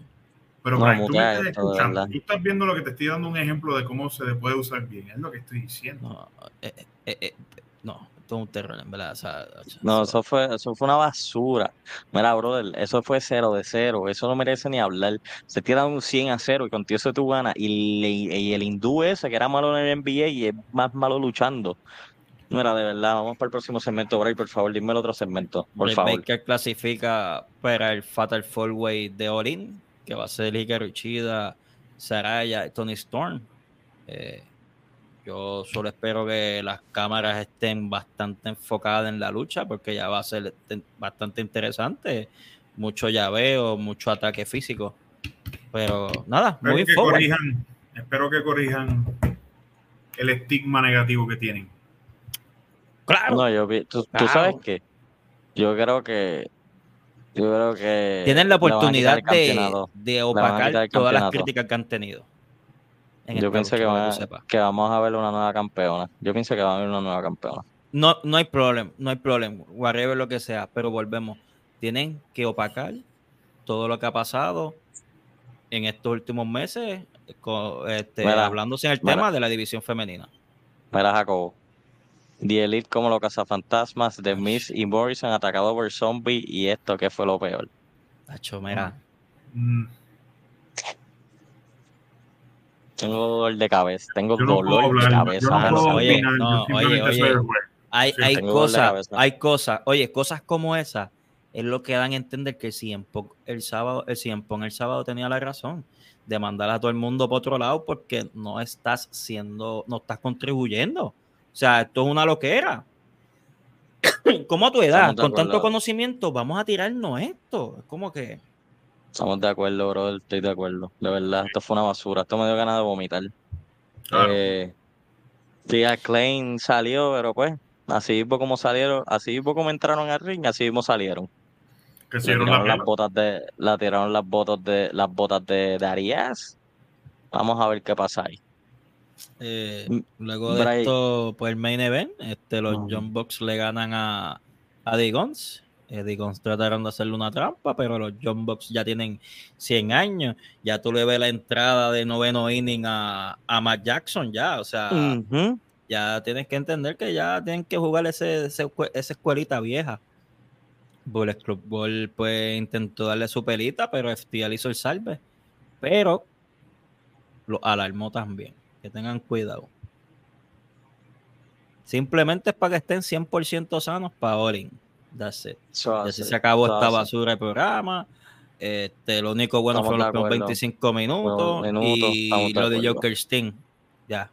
Pero No, Brian, tú me estás escuchando, tú estás viendo lo que te estoy dando un ejemplo de cómo se le puede usar bien, es lo que estoy diciendo. No, eh, eh, eh, no, esto es un terror, en verdad. o sea, No, eso fue, eso fue una basura. Mira, brother, eso fue cero de cero. Eso no merece ni hablar. Se tiran un 100 a 0 y contigo eso tú ganas. Y, el hindú ese que era malo en el NBA y es más malo luchando. Mira, de verdad, vamos para el próximo segmento, Bray, por favor, dime el otro segmento, por Britt favor. Baker clasifica para el Fatal Four Way de Orin, que va a ser Hikaru Uchida, Saraya Tony Storm. Eh, yo solo espero que las cámaras estén bastante enfocadas en la lucha, porque ya va a ser te- bastante interesante. Mucho llaveo, mucho ataque físico. Pero nada, Espero muy que corrijan, espero que corrijan el estigma negativo que tienen. Claro. No, yo, vi- tú, tú Claro. sabes que yo creo que yo creo que Tienen la oportunidad de, de opacar todas las críticas que han tenido. en Yo pienso que, que vamos a ver una nueva campeona. Yo pienso que va a haber una nueva campeona. No, no hay problema, no hay problema, whatever lo que sea, pero volvemos. Tienen que opacar todo lo que ha pasado en estos últimos meses, co- este, Mira, hablándose en el mira. tema de la división femenina. Mira, Jacobo. The Elite como los cazafantasmas de Miss y Morrison atacado por zombie y esto que fue lo peor. Tacho, mira, Mm, Tengo dolor de cabeza, tengo no dolor de cabeza. no Oye, no, oye, oye. hay, Sí, cosas, cabeza. hay cosas, oye, cosas como esa es lo que dan a entender que el CM el sábado, el CM Punk el sábado tenía la razón de mandar a todo el mundo por otro lado porque no estás siendo, no estás contribuyendo. O sea, esto es una loquera. [coughs] ¿Cómo a tu edad, Estamos con tanto conocimiento, vamos a tirarnos esto? Es como que. Estamos de acuerdo, bro, estoy de acuerdo. De verdad, esto fue una basura. Esto me dio ganas de vomitar. Claro. Eh, Tia Klein salió, pero pues, así mismo como salieron, así mismo como entraron al ring, así mismo salieron. que se la tiraron las botas de, la tiraron las botas de, las botas de, de Arias. Vamos a ver qué pasa ahí. Eh, Mm, luego de esto, pues el main event, este, los Ujú. John Bucks le ganan a, a. Eh, The Guns trataron de hacerle una trampa, pero los John Bucks ya tienen 100 años. Ya tú le ves la entrada de noveno inning a, a Matt Jackson, ya. O sea, ya tienes que entender que ya tienen que jugar ese, esa escuelita vieja. Bullet Club Ball pues intentó darle su pelita, pero FTL hizo el salve. Pero lo alarmó también. Que tengan cuidado. Simplemente es para que estén 100% sanos para Olin. That's it. Se acabó esta basura de programa. Este, lo único bueno Estamos fueron los primeros acuerdo. 25 minutos, minutos, y estamos lo de acuerdo. Joker Sting. Ya.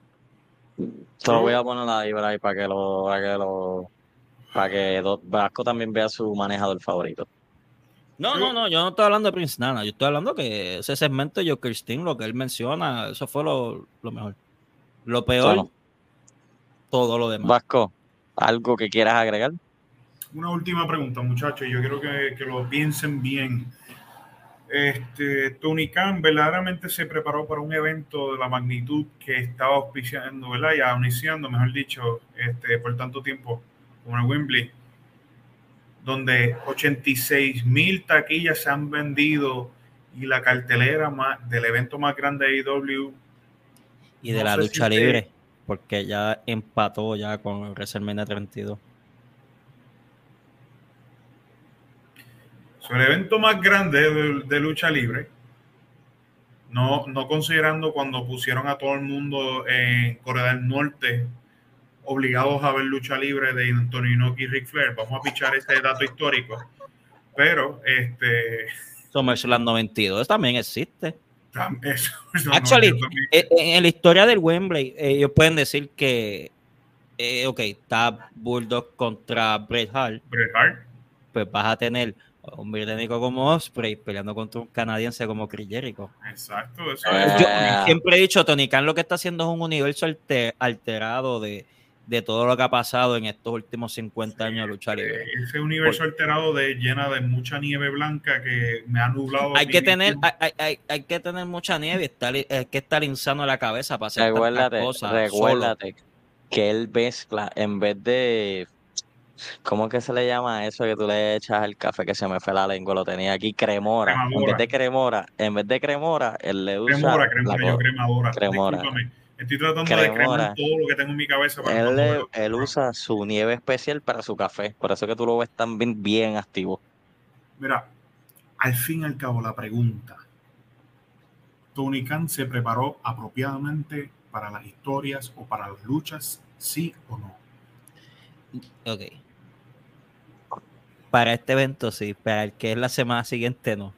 Lo voy a poner ahí, Bray, para que lo, para que lo, para que Vasco también vea su manejador favorito. No, no, no, yo no estoy hablando de Prince Nana, yo estoy hablando que ese segmento de Joker Sting, lo que él menciona, eso fue lo, lo mejor. Lo peor, todo lo demás. Vasco, ¿algo que quieras agregar? Una última pregunta, muchachos. Yo quiero que, que lo piensen bien. Este, Tony Khan verdaderamente se preparó para un evento de la magnitud que estaba auspiciando, ¿verdad? Y anunciando, mejor dicho, este, por tanto tiempo, como el Wembley, donde 86 mil taquillas se han vendido y la cartelera más, del evento más grande de AEW y de no la si lucha libre, porque ya empató ya con WrestleMania 32. So, el evento más grande de, de lucha libre, no, no considerando cuando pusieron a todo el mundo en Corea del Norte obligados a ver lucha libre de Antonio Inoki y Ric Flair. Vamos a pichar ese dato histórico. Pero este SummerSlam 92 también existe. tam- [laughs] eso, eso no, Actually, yo también- Eh, En la historia del Wembley, eh, ellos pueden decir que, eh, ok, está Bulldog contra Bret Hart, Bret Hart, pues vas a tener un británico como Osprey peleando contra un canadiense como Chris Jericho. exacto, eso Eh, es. Yo Ah. siempre he dicho, Tony Khan lo que está haciendo es un universo alte- alterado de, de todo lo que ha pasado en estos últimos 50 años de lucha libre. Ese universo alterado de llena de mucha nieve blanca que me ha nublado. Hay que tener, hay, hay- hay- hay que tener mucha nieve, y estar, hay que estar insano en la cabeza para hacer Recuérdate, cosas. solo. recuérdate que él mezcla en vez de ¿cómo que se le llama eso que tú le echas al café que se me fue la lengua? Lo tenía aquí cremora. En Cremadora. vez de cremora, en vez de cremora, él le usa Cremora, la cremora, co- yo cremadora. cremora. Estoy tratando de cremar todo lo que tengo en mi cabeza para él, no él usa su nieve especial para su café. Por eso que tú lo ves tan bien, bien activo. Mira, al fin y al cabo, la pregunta. ¿Tony Khan se preparó apropiadamente para las historias o para las luchas? ¿Sí o no? Ok. Para este evento sí, para el que es la semana siguiente no.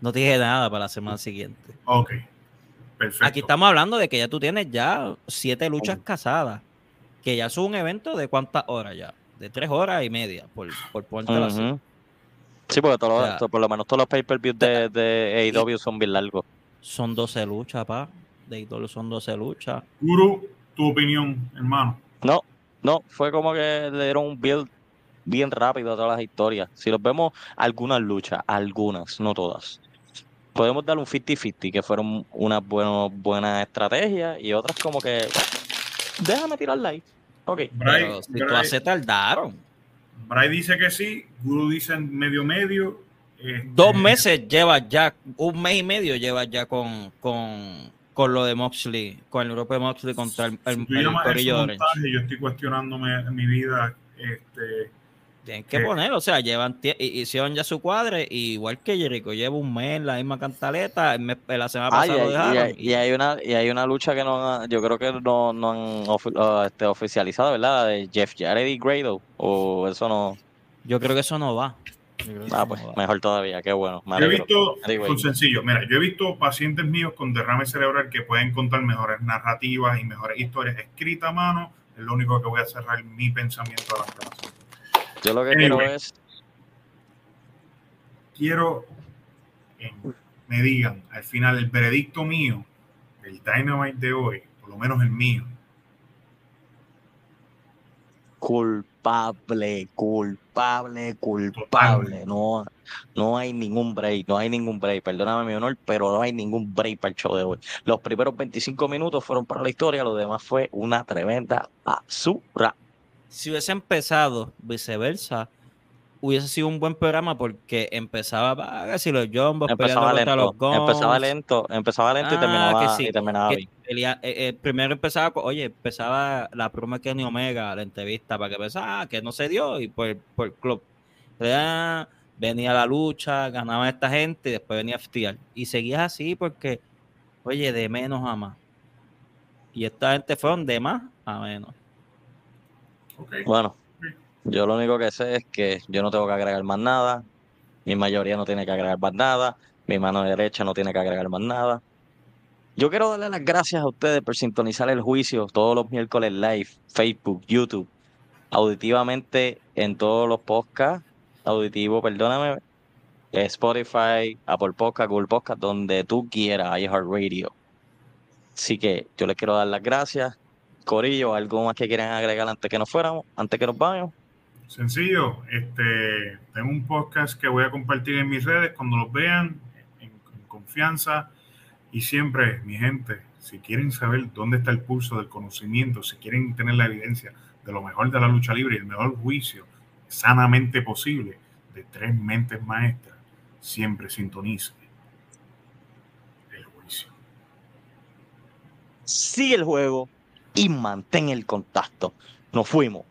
No tiene nada para la semana siguiente. Ok, perfecto. Aquí estamos hablando de que ya tú tienes ya siete luchas casadas. Que ya es un evento de cuántas horas ya. De tres horas y media, por, por ponértelo así. Sí, porque todos los- O sea, to- por lo menos todos los pay-per-views de, de AEW son bien largos. Son 12 luchas, pa. De IW son 12 luchas. Guru, tu opinión, hermano. No, no, fue como que le dieron un build bien rápido a todas las historias. Si los vemos, algunas luchas, algunas, no todas. Podemos dar un 50-50, que fueron unas bueno- buenas estrategias y otras como que, déjame tirarla ahí. Ok. Bray, Pero si Bray- todas se tardaron. Bray dice que sí, Guru dice medio medio. este, Dos meses llevas ya, un mes y medio llevas ya con, con, con lo de Moxley, con el grupo de Moxley contra el, el, Si tú el montaje, yo estoy cuestionándome en mi vida. Este, Tienen que poner, o sea, llevan hicieron ya su cuadre, y igual que Jericho, lleva un mes la misma cantaleta, el mes- la semana Ah, y, pasada lo y dejaron. hay- y hay una, y hay una lucha que no han- yo creo que no, no han ah, este, oficializado, ¿verdad? De Jeff Jarrett y Grado. O eso no. Yo creo que eso no va. Ah, no pues va. mejor todavía, qué bueno. me yo he visto, Anyway. con sencillo, mira, yo he visto pacientes míos con derrame cerebral que pueden contar mejores narrativas y mejores historias escritas a mano, Es lo único que voy a cerrar mi pensamiento de las grabación. Yo lo que Anyway. quiero es. Quiero que me digan al final el veredicto mío del Dynamite de hoy, por lo menos el mío. culpable, culpable, culpable. No, no hay ningún break, no hay ningún break. Perdóname mi honor, pero no hay ningún break para el show de hoy. Los primeros 25 minutos fueron para la historia, lo demás fue una tremenda basura. Si hubiese empezado viceversa, hubiese sido un buen programa porque empezaba para si los Jombos Empezaba lento, los Guns. empezaba lento, empezaba lento y Ah, terminaba, que sí, y terminaba que bien. pelea- eh, eh, primero empezaba, oye, empezaba la broma de Kenny Omega, la entrevista, para que pensaba que no se dio y por, por el club. Venía la lucha, ganaba esta gente y después venía FTR. Y seguías así porque, oye, de menos a más. Y esta gente fueron de más a menos. Ok. Bueno, yo lo único que sé es que yo no tengo que agregar más nada, mi mayoría no tiene que agregar más nada, mi mano derecha no tiene que agregar más nada. Yo quiero darle las gracias a ustedes por sintonizar el juicio todos los miércoles live, Facebook, YouTube, auditivamente en todos los podcasts, auditivo, perdóname, eh, Spotify, Apple Podcast, Google Podcast, donde tú quieras, iHeartRadio. Así que yo les quiero dar las gracias. Corillo, ¿algo más que quieran agregar antes que nos fuéramos, antes que nos vayamos? Sencillo, este, tengo un podcast que voy a compartir en mis redes cuando los vean, en, en confianza. Y siempre, mi gente, si quieren saber dónde está el pulso del conocimiento, si quieren tener la evidencia de lo mejor de la lucha libre y el mejor juicio sanamente posible de tres mentes maestras, siempre sintonice el juicio. Sigue el juego y mantén el contacto. Nos fuimos.